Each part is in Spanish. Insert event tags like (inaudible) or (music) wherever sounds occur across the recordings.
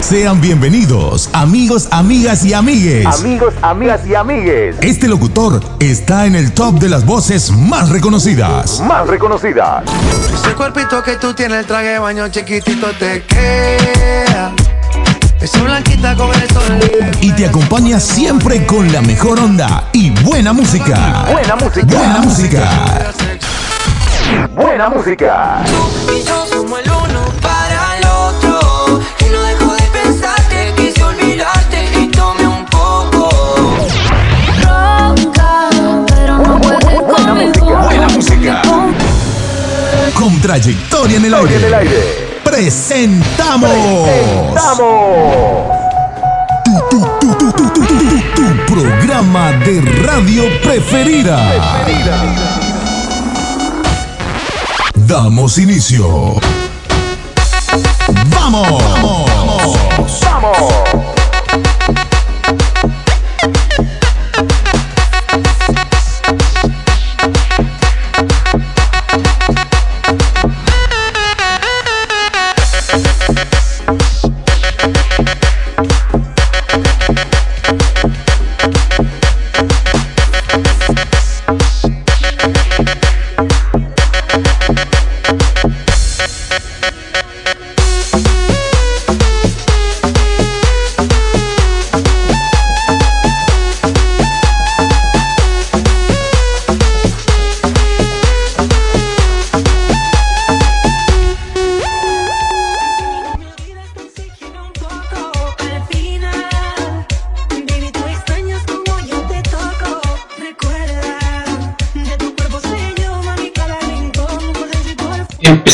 Sean bienvenidos, amigos, amigas y amigues. Amigos, amigas y amigues. Este locutor está en el top de las voces más reconocidas. Más reconocidas. Ese cuerpito que tú tienes, el traje de baño chiquitito te queda. Esa blanquita con el sol. Y te acompaña siempre con la mejor onda y buena música. Buena música. Buena música. Buena música. Con trayectoria en el aire. En el aire. Presentamos. Presentamos. Tu, tu, programa de radio preferida. preferida. Damos inicio. ¡Vamos! ¡Vamos! ¡Vamos!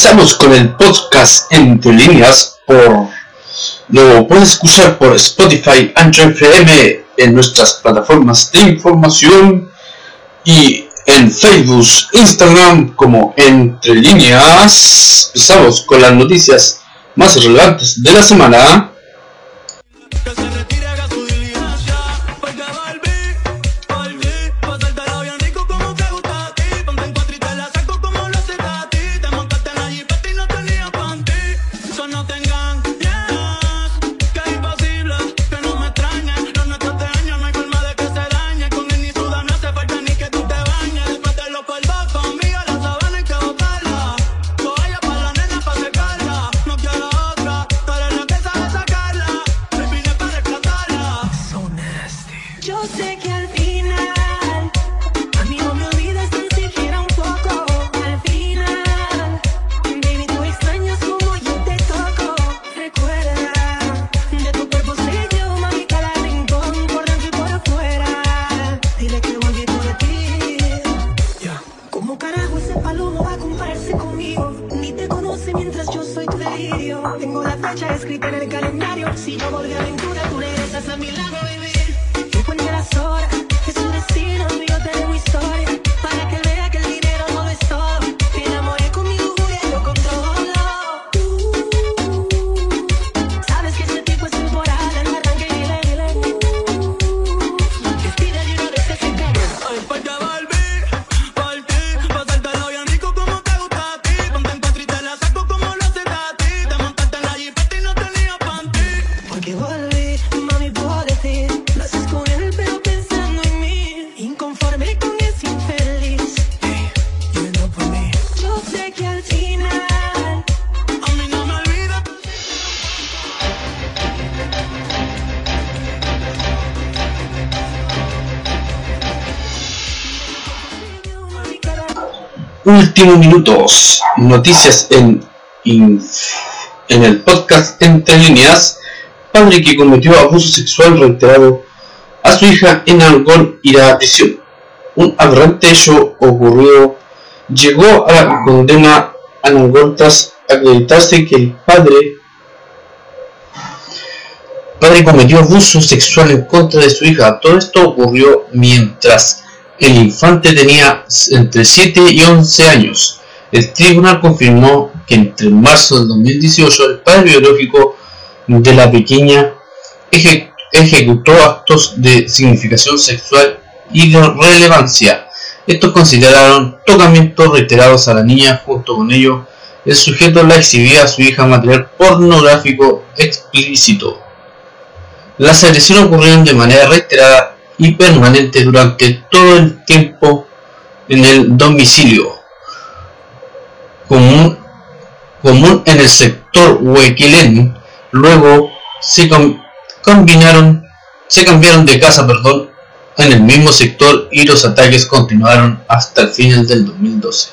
Fuera. Empezamos con el podcast Entre Líneas por lo puedes escuchar por Spotify, Anchor FM en nuestras plataformas de información y en Facebook, Instagram como Entre Líneas. Empezamos con las noticias más relevantes de la semana. Últimos minutos, noticias en, en el podcast Entre Líneas. Padre que cometió abuso sexual reiterado a su hija en Algón irá a prisión. Un aberrante hecho ocurrió, llegó a la condena a Algón tras acreditarse que el padre padre cometió abuso sexual en contra de su hija. Todo esto ocurrió mientras el infante tenía entre 7 y 11 años. El tribunal confirmó que entre marzo del 2018 el padre biológico de la pequeña eje- ejecutó actos de significación sexual y de relevancia. Estos consideraron tocamientos reiterados a la niña, junto con ello el sujeto la exhibía a su hija material pornográfico explícito. Las agresiones ocurrieron de manera reiterada y permanente durante todo el tiempo en el domicilio, común, común en el sector Huequilén. Luego se com- combinaron, se cambiaron de casa, perdón, en el mismo sector y los ataques continuaron hasta el final del 2012.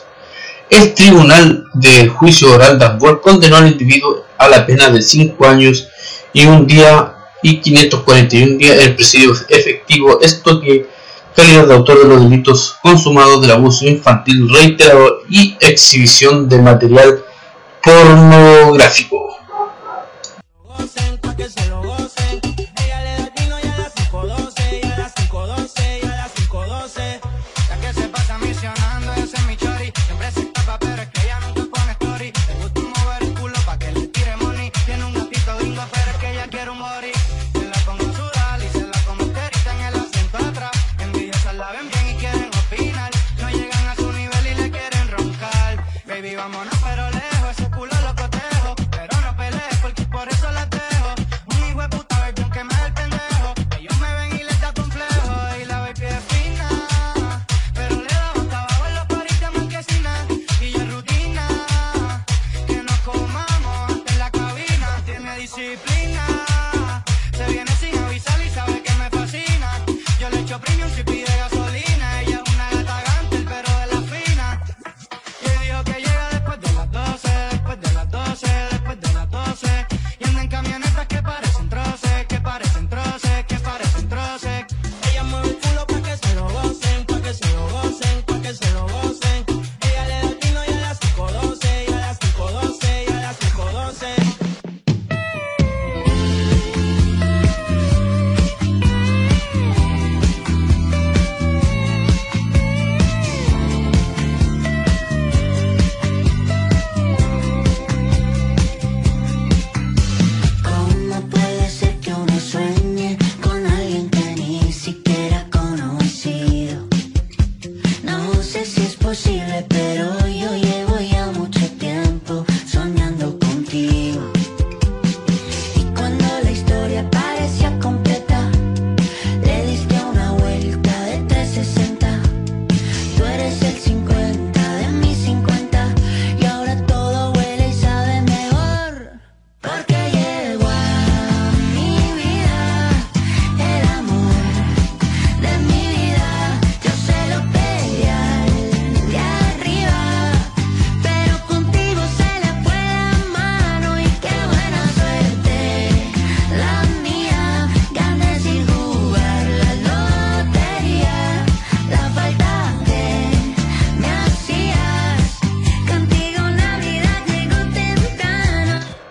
El Tribunal de Juicio Oral de Angol condenó al individuo a la pena de 5 años y un día y 541 días el presidio efectivo, esto que calidad de autor de los delitos consumados del abuso infantil reiterado y exhibición de material pornográfico.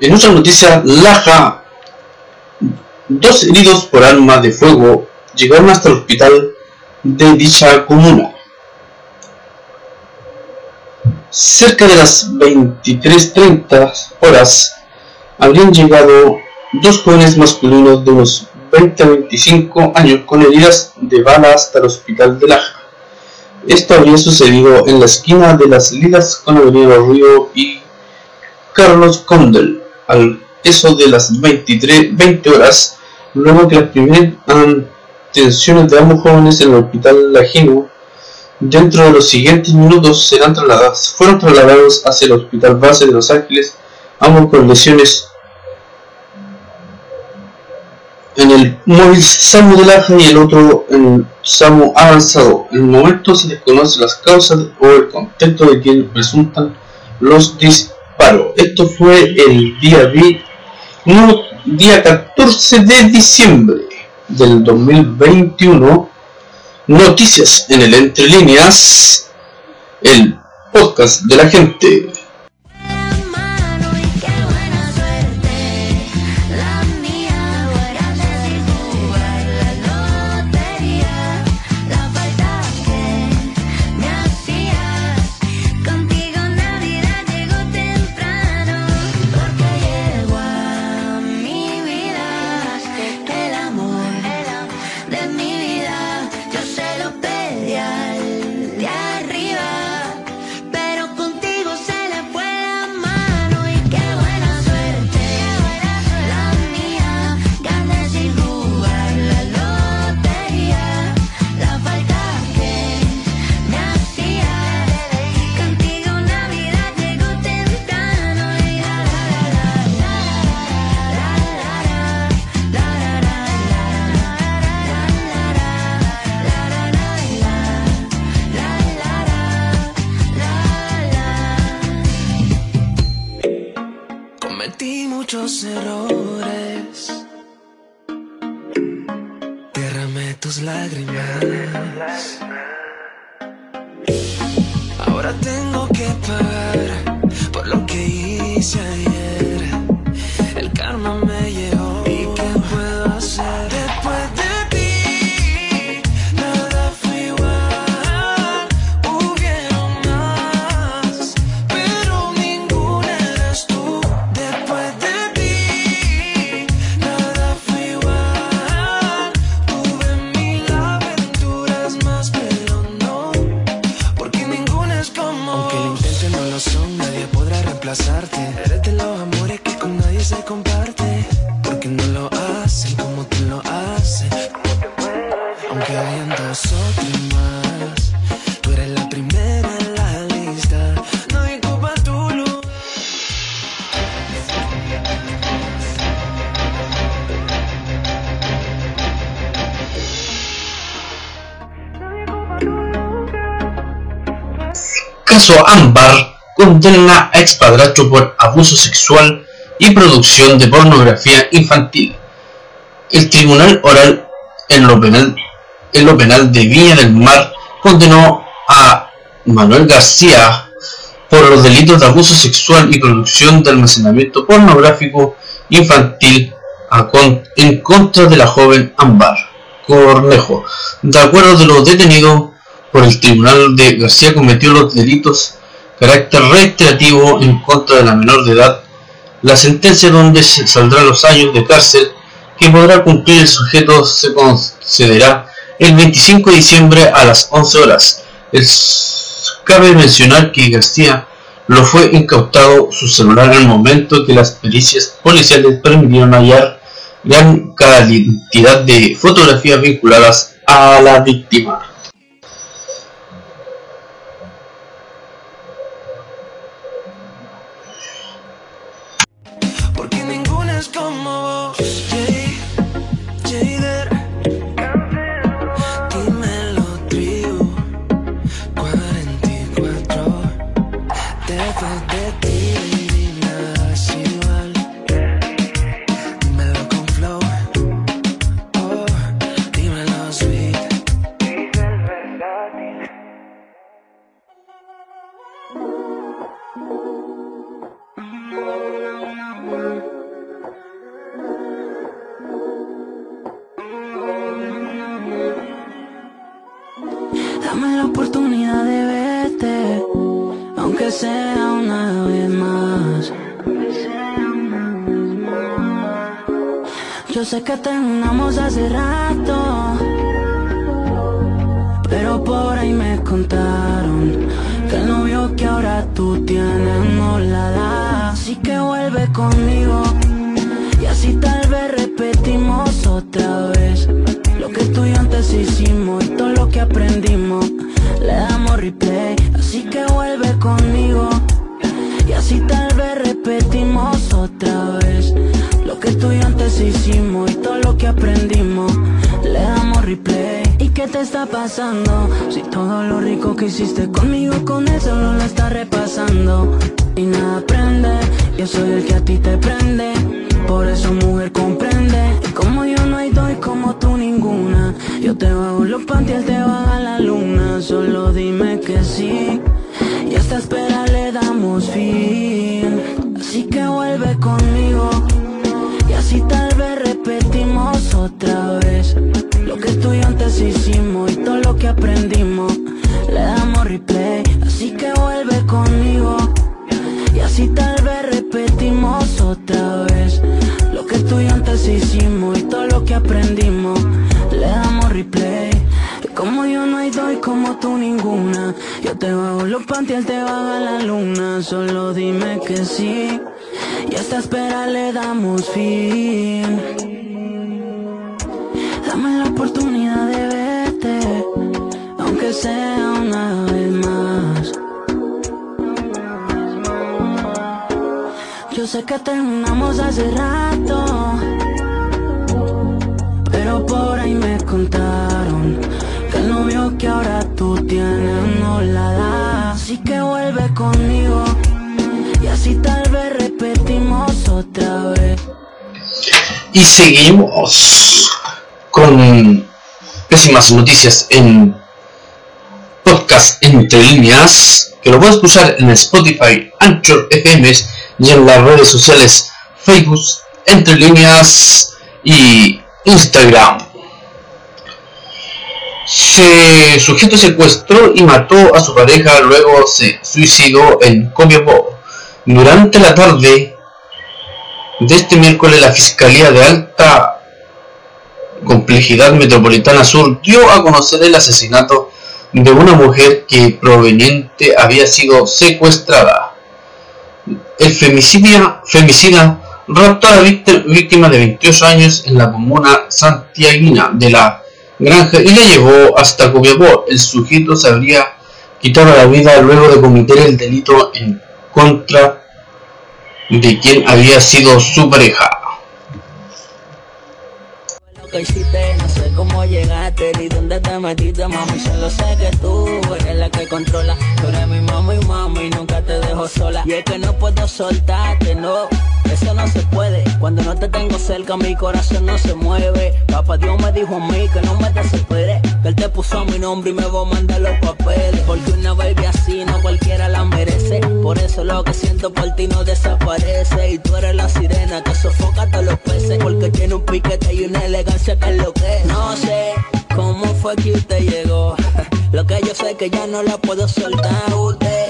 En otra noticia, Laja, dos heridos por arma de fuego llegaron hasta el hospital de dicha comuna. Cerca de las 23.30 horas habrían llegado dos jóvenes masculinos de unos 20 a 25 años con heridas de bala hasta el hospital de Laja. Esto habría sucedido en la esquina de las Lilas con Avenida Río y Carlos Condel al eso de las 23, 20 horas, luego que las primeras atenciones de ambos jóvenes en el hospital Lajino, dentro de los siguientes minutos serán trasladados, fueron trasladados hacia el hospital base de Los Ángeles, ambos con lesiones en el móvil SAMU de Laja y el otro en el SAMU avanzado. En el momento se desconocen las causas o el contexto de quien resultan los disparos. Esto fue el día, no, día 14 de diciembre del 2021. Noticias en el Entre Líneas, el podcast de la gente. Caso Ámbar condena a expadrastro por abuso sexual y producción de pornografía infantil. El Tribunal Oral en lo penal, en lo penal de Viña del Mar condenó a Manuel García por los delitos de abuso sexual y producción de almacenamiento pornográfico infantil en contra de la joven Ámbar Cornejo. De acuerdo de lo detenido por el tribunal de García cometió los delitos carácter reiterativo en contra de la menor de edad, la sentencia donde se saldrán los años de cárcel que podrá cumplir el sujeto se concederá el 25 de diciembre a las 11 horas. Es- cabe mencionar que García lo fue incautado su celular en el momento que las pericias policiales permitieron hallar gran cantidad de fotografías vinculadas a la víctima. Conmigo y así tal vez repetimos otra vez lo que tú y antes hicimos y todo lo que aprendimos. Le damos replay, así que vuelve conmigo y así tal vez repetimos otra vez lo que tú y antes hicimos y todo lo que aprendimos. Le damos replay. ¿Y qué te está pasando? Si todo lo rico que hiciste conmigo con eso no lo está repasando y nada prende. Yo soy el que a ti te prende. Por eso mujer comprende. Y como yo no hay dos y como tú ninguna. Yo te bajo los panties, te baja la luna. Solo dime que sí Y a esta espera le damos fin. Así que vuelve conmigo Y así tal vez repetimos otra vez. Lo que tú y antes hicimos Y todo lo que aprendimos Le damos replay. Así que vuelve conmigo y así tal vez otra vez. Lo que tú y antes hicimos y todo lo que aprendimos. Le damos replay. Y como yo no hay dos y como tú ninguna. Yo te bajo los panties, él te baja la luna. Solo dime que sí. Y a esta espera le damos fin. Dame la oportunidad de verte. Aunque sea una vez más Sé que terminamos hace rato, pero por ahí me contaron que el novio que ahora tú tienes no la da. Así que vuelve conmigo y así tal vez repetimos otra vez. Y seguimos con pésimas noticias en podcast entre líneas, que lo puedes escuchar en Spotify, Anchor FM y en las redes sociales Facebook, entre líneas y Instagram. Se sujeto secuestró y mató a su pareja, luego se suicidó en Copiapó. Durante la tarde de este miércoles, la Fiscalía de Alta Complejidad Metropolitana Sur dio a conocer el asesinato de una mujer que proveniente había sido secuestrada. El femicidia, femicida raptó a la víctima de 28 años en la comuna santiaguina de la granja y la llevó hasta Copiapó. El sujeto se habría quitado la vida luego de cometer el delito en contra de quien había sido su pareja. Llegaste ni dónde te metiste, mami. Solo sé que tú eres la que controla. Tú eres mi mamá y mami, nunca te dejo sola. Y es que no puedo soltarte, no. Eso no se puede. Cuando no te tengo cerca, mi corazón no se mueve. Papá Dios me dijo a mí que no me desesperes. Que él te puso mi nombre y me va a mandar los papeles. Porque una baby así no cualquiera la merece. Por eso lo que siento por ti no desaparece. Y tú eres la sirena que sofoca a los peces. Porque tiene un piquete y una elegancia que es lo que. No sé cómo fue que usted llegó. (laughs) Lo que yo sé que ya no la puedo soltar. Usted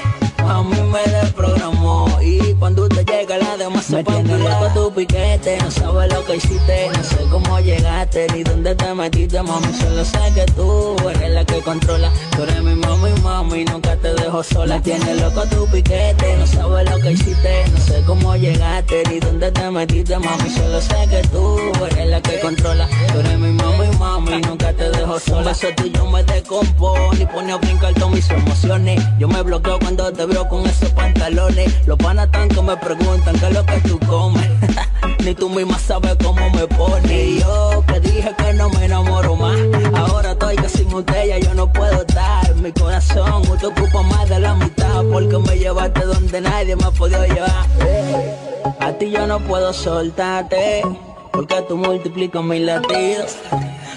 a mí me desprogramó. Y cuando usted llega, la demás se tiene loco tu piquete. No sabes lo que hiciste, no sé cómo llegaste ni dónde te metiste, mami. Solo sé que tú eres la que controla. Tú eres mi mami, mami, nunca te dejo sola. Tiene loco tu piquete, no sabes lo que hiciste, no sé cómo llegaste ni dónde te metiste, mami. Solo sé que tú eres la que controla. Tú eres mi mami, mami, nunca te dejo sola. Un beso tuyo me descompone y pone a brincar todas mis emociones. Yo me bloqueo cuando te veo con esos pantalones. Los panas tan que me preguntan qué es lo que tú comes. (laughs) Ni tú misma sabes cómo me pone. Y yo que dije que no me enamoro más. Ahora estoy que sin usted yo no puedo estar. Mi corazón usted ocupa más de la mitad. Porque me llevaste donde nadie me ha podido llevar. A ti yo no puedo soltarte. Porque tú multiplicas mis latidos.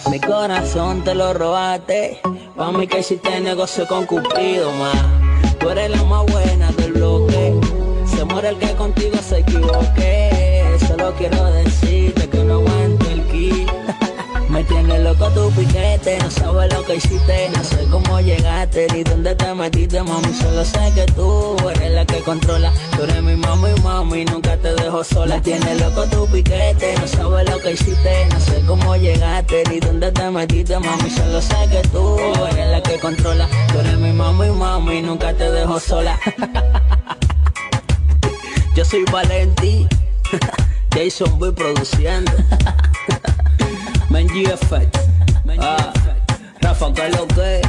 Mi corazón te lo robaste. Pa' mí que hiciste negocio con Cupido, ma. Tú eres la más buena del bloque. Se muere el que contigo se equivoque. Solo quiero decirte tiene loco tu piquete, no sabes lo que hiciste, no sé cómo llegaste ni dónde te metiste, mami, solo sé que tú eres la que controla, tú eres mi mami, mami, nunca te dejo sola, tiene loco tu piquete, no sabes lo que hiciste, no sé cómo llegaste ni dónde te metiste, mami, solo sé que tú eres la que controla, tú eres mi mami, mami, nunca te dejo sola. (laughs) Yo soy Valenti, (laughs) Jason voy produciendo. (laughs) Menji Effect. Ah, Rafa, ¿qué lo que?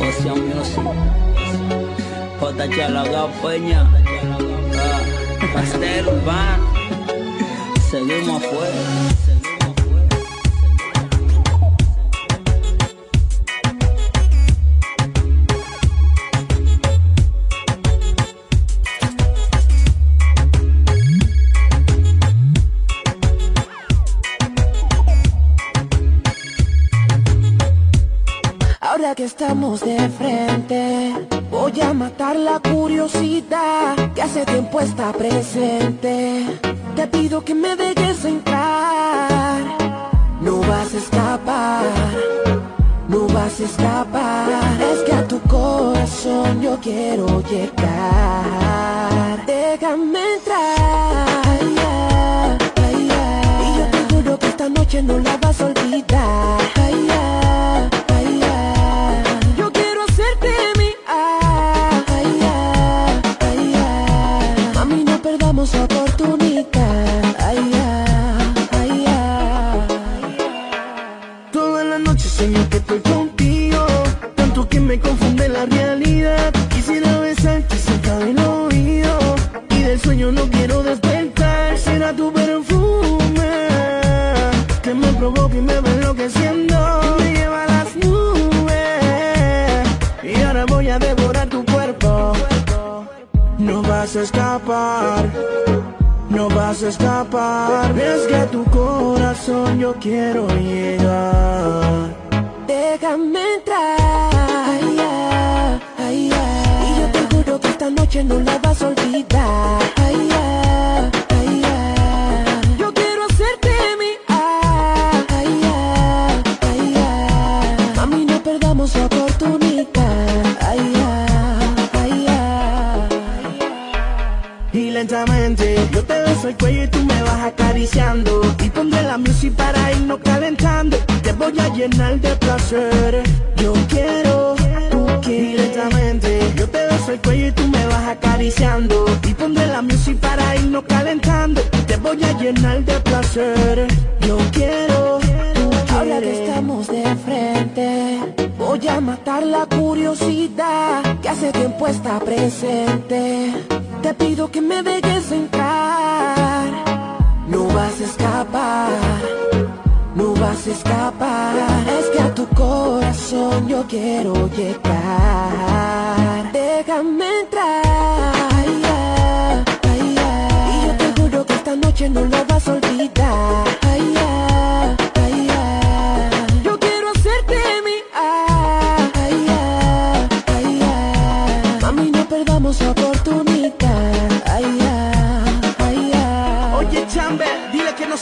Ocean Music. J. Chalaga Peña. Ah, Pastel Urbano. Seguimos afuera. Estamos de frente, voy a matar la curiosidad que hace tiempo está presente. Te pido que me dejes entrar, no vas a escapar, no vas a escapar. Es que a tu corazón yo quiero llegar. Déjame entrar, y yo te juro que esta noche no la vas a olvidar. No vas a escapar. Es que tu corazón yo quiero llegar.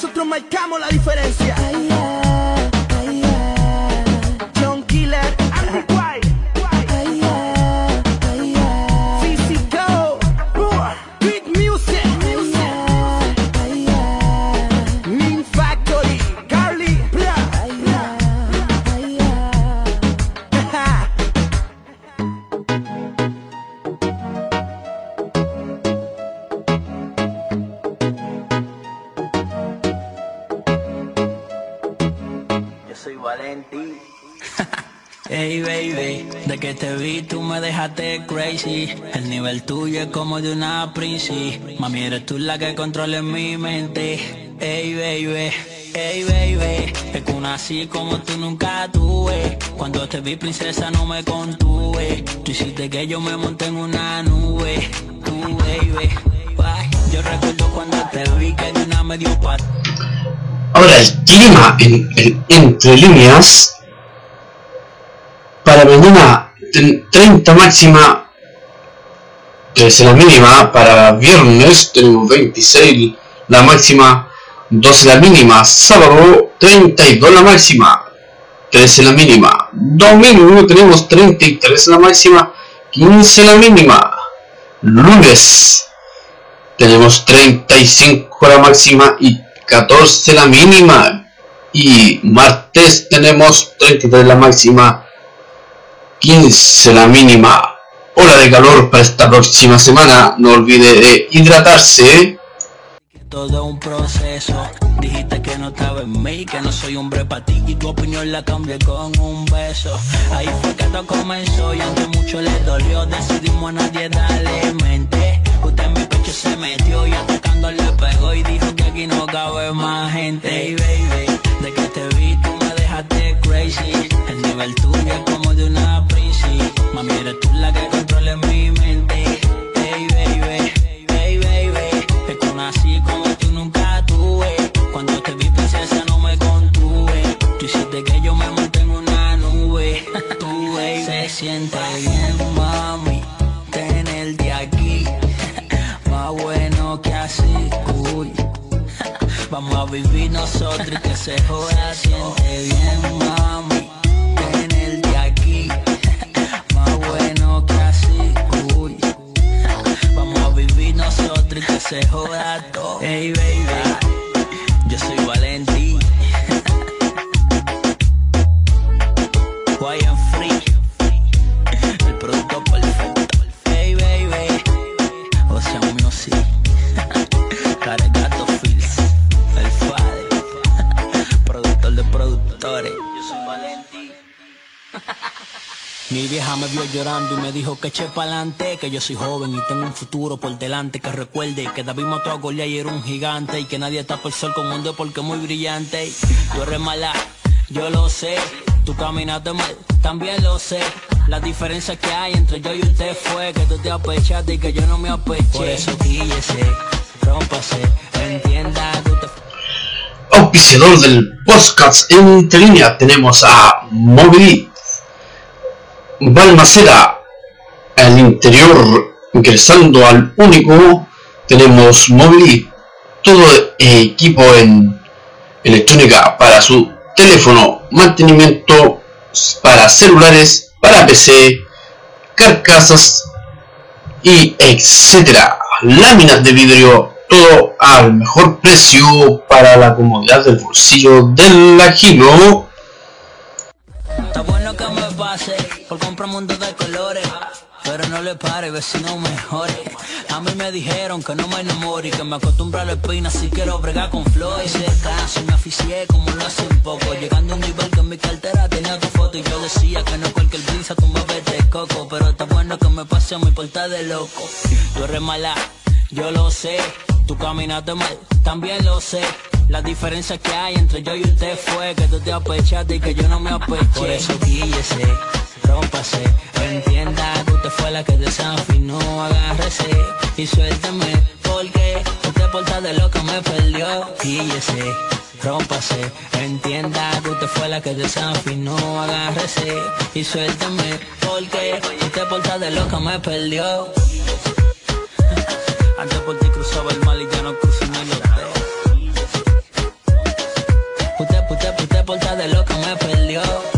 Nosotros marcamos la diferencia. El nivel tuyo es como de una princesa. Mami, eres tú la que controla mi mente. Ey, baby, ey, baby, es que una así como tú nunca tuve. Cuando te vi, princesa, no me contuve. Tú hiciste que yo me monté en una nube. Tú, baby, yo recuerdo cuando te vi que de una me dio pat. Ahora el clima en, en- entre líneas para mañana ten- 30 máxima 13 la mínima para viernes tenemos 26 la máxima 12 la mínima sábado 32 la máxima 13 la mínima domingo tenemos 33 la máxima 15 la mínima lunes tenemos 35 la máxima y 14 la mínima y martes tenemos 33 la máxima 15 la mínima hora de calor para esta próxima semana no olvide de hidratarse Todo un proceso. Dijiste que no estaba en mí, que no soy hombre para ti y tu opinión la cambié con un beso. Ahí fue que todo comenzó y aunque mucho le dolió, decidimos a nadie darle mente. Usted en mi pecho se metió y atacando le pegó y dijo que aquí no cabe más gente. Hey baby, de que te vi tú me dejaste crazy. El nivel tuyo es como de una. Mami, eres tú la que controla mi mente. Hey baby, hey baby, una así como tú nunca tuve. Cuando te vi princesa no me contuve. Tú hiciste que yo me monté en una nube. (laughs) Tú, baby, se siente bien, mami, tenerte aquí. (laughs) Más bueno que así, uy. (laughs) Vamos a vivir nosotros y que se joda, siente bien, mami, se joda todo. Hey, baby, llorando y me dijo que eche pa'lante, que yo soy joven y tengo un futuro por delante, que recuerde que David mató a Goliat y era un gigante y que nadie está por sol con un Dios porque es muy brillante. Yo eres mala, yo lo sé, tú caminaste mal, también lo sé. La diferencia que hay entre yo y usted fue que tú te apechaste y que yo no me apeché. Por eso quíllese, rómpase, entienda que usted Auspiciador del podcast en línea tenemos a Mobili Balmaceda al interior ingresando al único tenemos Mobili todo equipo en electrónica para su teléfono mantenimiento para celulares para PC carcasas y etcétera. Láminas de vidrio todo al mejor precio para la comodidad del bolsillo del ajino por comprar un mundo de colores. Pero no le pare, vecino mejores. A mí me dijeron que no me enamore y que me acostumbro a la espina si quiero bregar con flores. Hice caso me aficié como lo hace un poco. Llegando a un nivel que en mi cartera tenía tu foto y yo decía que no cualquier brisa tú me ves de coco. Pero está bueno que me pase a mi portal de loco. Tú eres mala, yo lo sé. Tú caminaste mal, también lo sé. La diferencia que hay entre yo y usted fue que tú te apechaste y que yo no me apeché. Por eso guíllese, rómpase, entienda que usted fue la que desafinó, agárrese y suélteme porque usted porta de loca me perdió. Guíllese, rómpase, entienda que usted fue la que desafinó, agárrese y suélteme porque usted porta de loca me perdió. (laughs) Antes por ti cruzaba el mal y ya no cruzo ni lo veo. Usted, usted, usted porta de loca me perdió.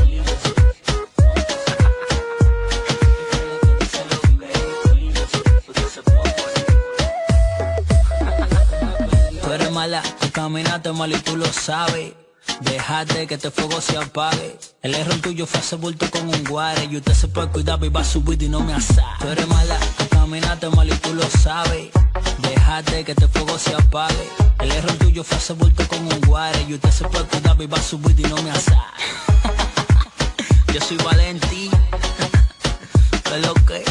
Mala, tú caminaste mal y tú lo sabes. Déjate que este fuego se apague. El error tuyo fue hacer bulto con un guare. Y usted se puede cuidar, y va a subir y no me asa. Tú eres mala, tú caminaste mal y tú lo sabes. Déjate que este fuego se apague. El error tuyo fue hacer bulto con un guare. Y usted se puede cuidar, y va a subir y no me asa. (laughs) Yo soy Valentí. ¿Qué lo que?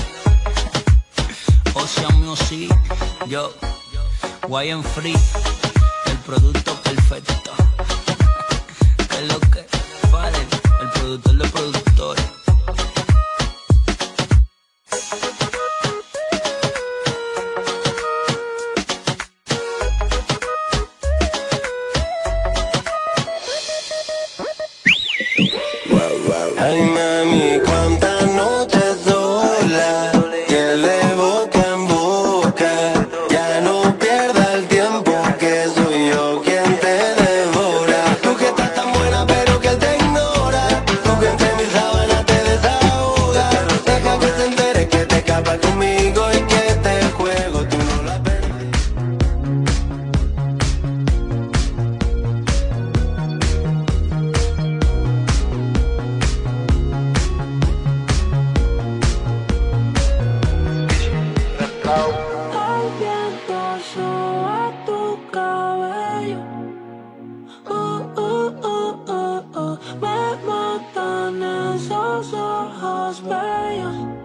Ocean Music. Yo, Wyan Free. Producto perfecto. (laughs) ¿Qué es lo que? Fadel, el productor de productores. Ojos bellos.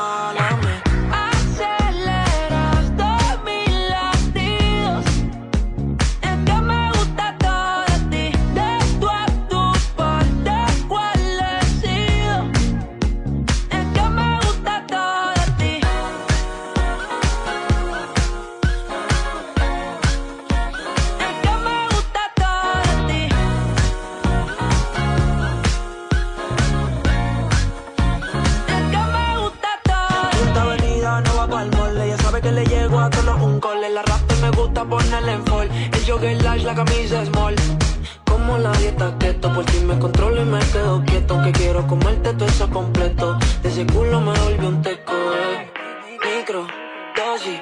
dosis,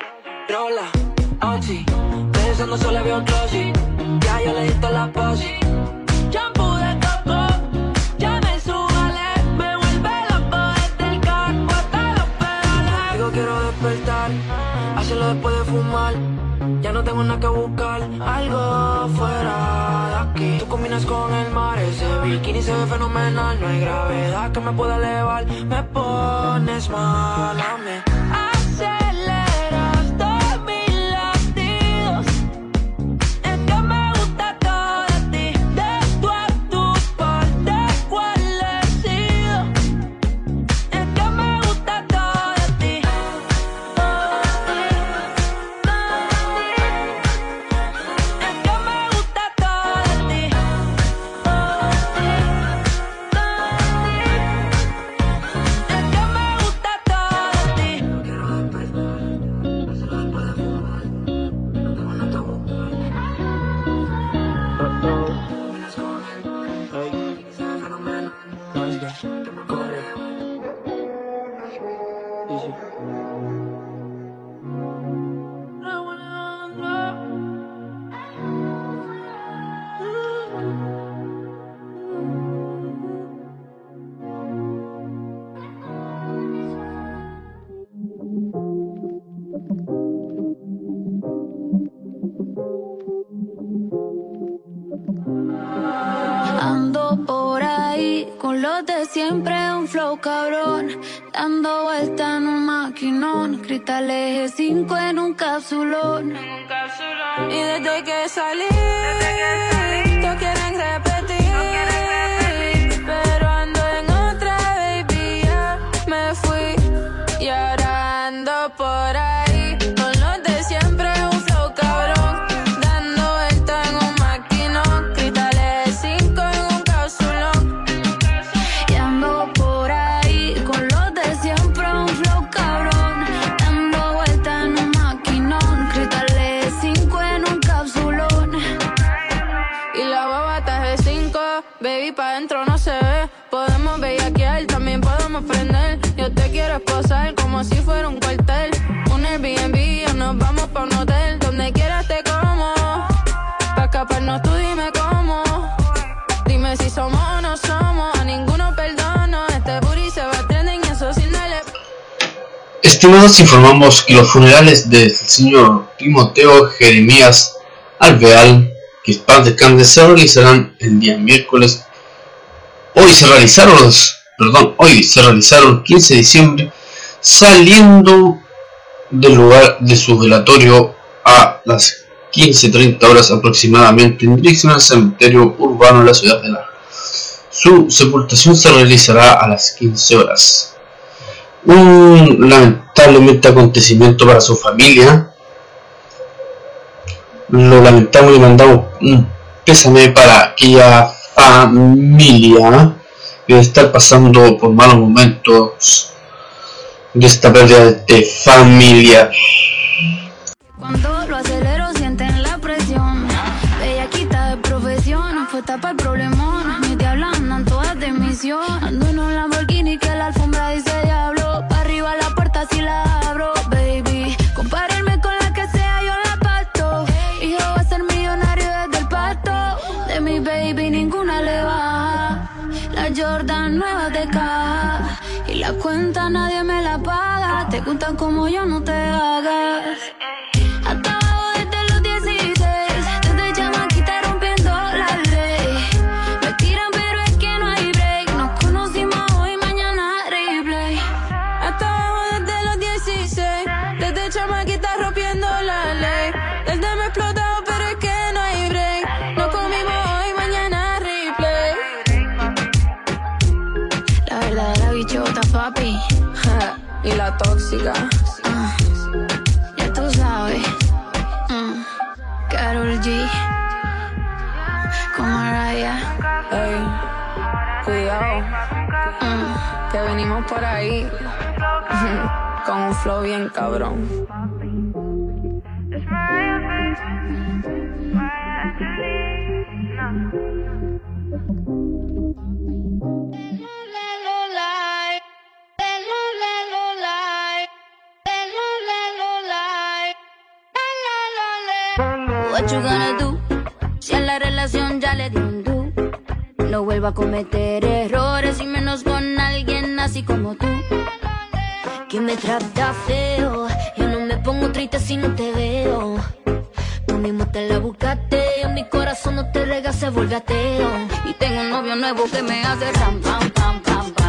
rola, oxi. Pensando solo veo glossy. Ya yo le di toda la posi. Shampoo de coco, ya me subale. Me vuelve loco desde el carro hasta los pedales. Digo quiero despertar, hacerlo después de fumar. Ya no tengo nada que buscar, algo fuera de aquí. Tú combinas con el mar, ese bikini se ve fenomenal. No hay gravedad que me pueda elevar, me pones mal a mí. Dando vuelta en un maquinón. Cristal eje 5 en un capsulón. Y desde que salí, Estimados, informamos que los funerales del señor Timoteo Jeremías Alveal, que es paz descanse, se realizarán el día miércoles. Hoy se realizaron los, perdón, hoy se realizaron 15 de diciembre, saliendo del lugar de su velatorio a las 15.30 horas aproximadamente en dirección al cementerio urbano de la ciudad de Lara. Su sepultación se realizará a las 15 horas un lamentablemente acontecimiento para su familia. Lo lamentamos y mandamos un pésame para aquella familia que estar pasando por malos momentos de esta pérdida de familia. Cuando lo acelero sienten la presión Bellaquita de profesión fue tapa el problemón Mis diablas andan todas de misión Te gustan como yo, no te hagas tóxica. Ya tú sabes Mm, Karol G Con Mariah Ey, cuidado, Mm, que venimos por ahí. (laughs) Con un flow bien cabrón. You gonna do? Si a la relación ya le di un do No vuelva a cometer errores y menos con alguien así como tú que me trata feo. Yo no me pongo triste si no te veo. Tú mismo te la buscaste, en mi corazón no te rega, se vuelve ateo. Y tengo un novio nuevo que me hace ram, pam, pam, pam, pam.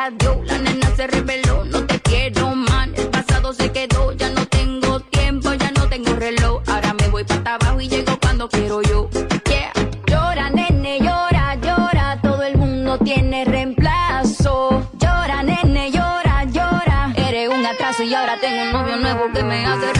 adiós, la nena se reveló, no te quiero man. El pasado se quedó, ya no tengo tiempo, ya no tengo reloj. Ahora me voy para abajo y llego cuando quiero yo. Llora, nene, llora, llora, todo el mundo tiene reemplazo. Llora, nene, llora, llora. Eres un atraso y ahora tengo un novio nuevo que me hace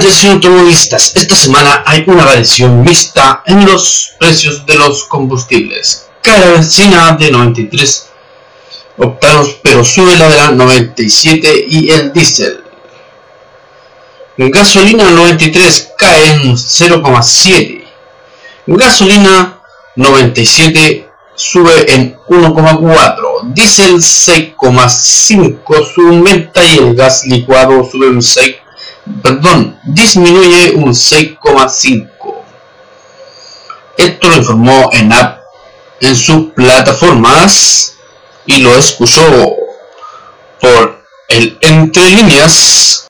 Atención automovilistas, esta semana hay una variación mixta en los precios de los combustibles. Cae la benzina de 93 octanos, pero sube la de la 97 y el diésel. Gasolina 93 cae en 0,7. Gasolina 97 sube en 1,4. Diésel 6,5 sube un 90 y el gas licuado sube un 6 perdón, disminuye un 6,5. Esto lo informó en app en sus plataformas y lo escuchó por el entre líneas.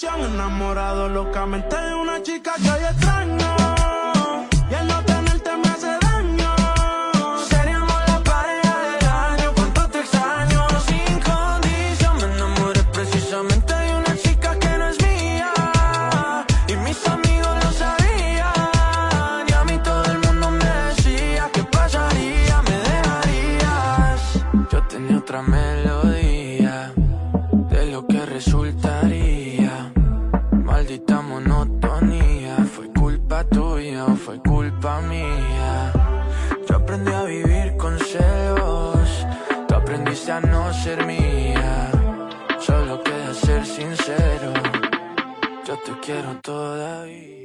Condición enamorado locamente de una chica que hoy extraño. Y el no tenerte me hace daño. Seríamos la pareja del año, cuánto te extraño. Sin condición me enamoré precisamente de una chica que no es mía. Y mis amigos lo sabían. Y a mí todo el mundo me decía que pasaría, me dejarías. Yo tenía otra melodía te quiero todavía.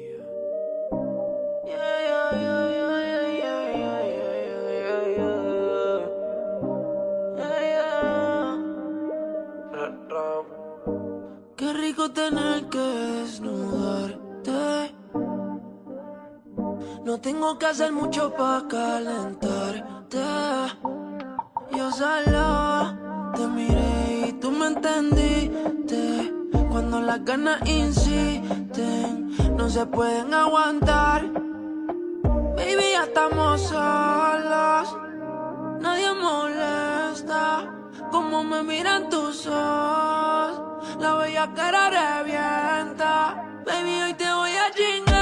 Qué rico tener que desnudarte. No tengo que hacer mucho para calentarte. Yo solo te miré y tú me entendiste. Cuando las ganas insisten, no se pueden aguantar. Baby, ya estamos solos. Nadie molesta como me miran tus ojos. La bella cara revienta. Baby, hoy te voy a chingar.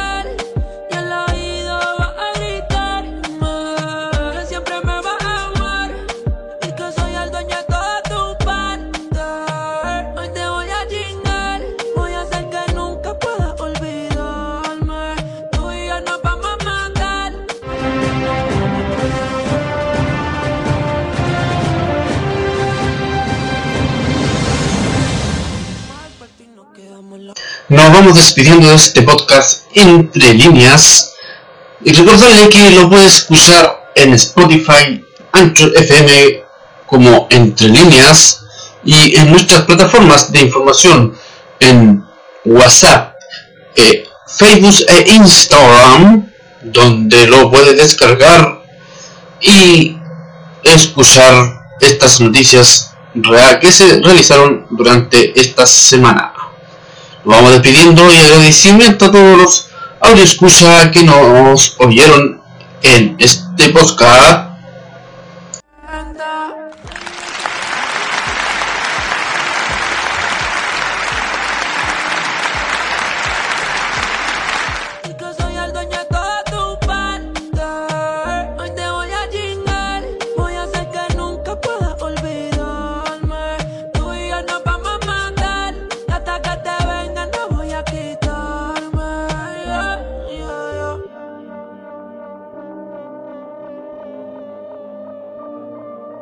Vamos despidiendo de este podcast entre líneas y recordarle que lo puedes escuchar en Spotify, Anchor FM como entre líneas y en nuestras plataformas de información en WhatsApp, eh, Facebook e Instagram donde lo puedes descargar y escuchar estas noticias real que se realizaron durante esta semana. Vamos despidiendo y agradecimiento a todos los audio escucha que nos oyeron en este podcast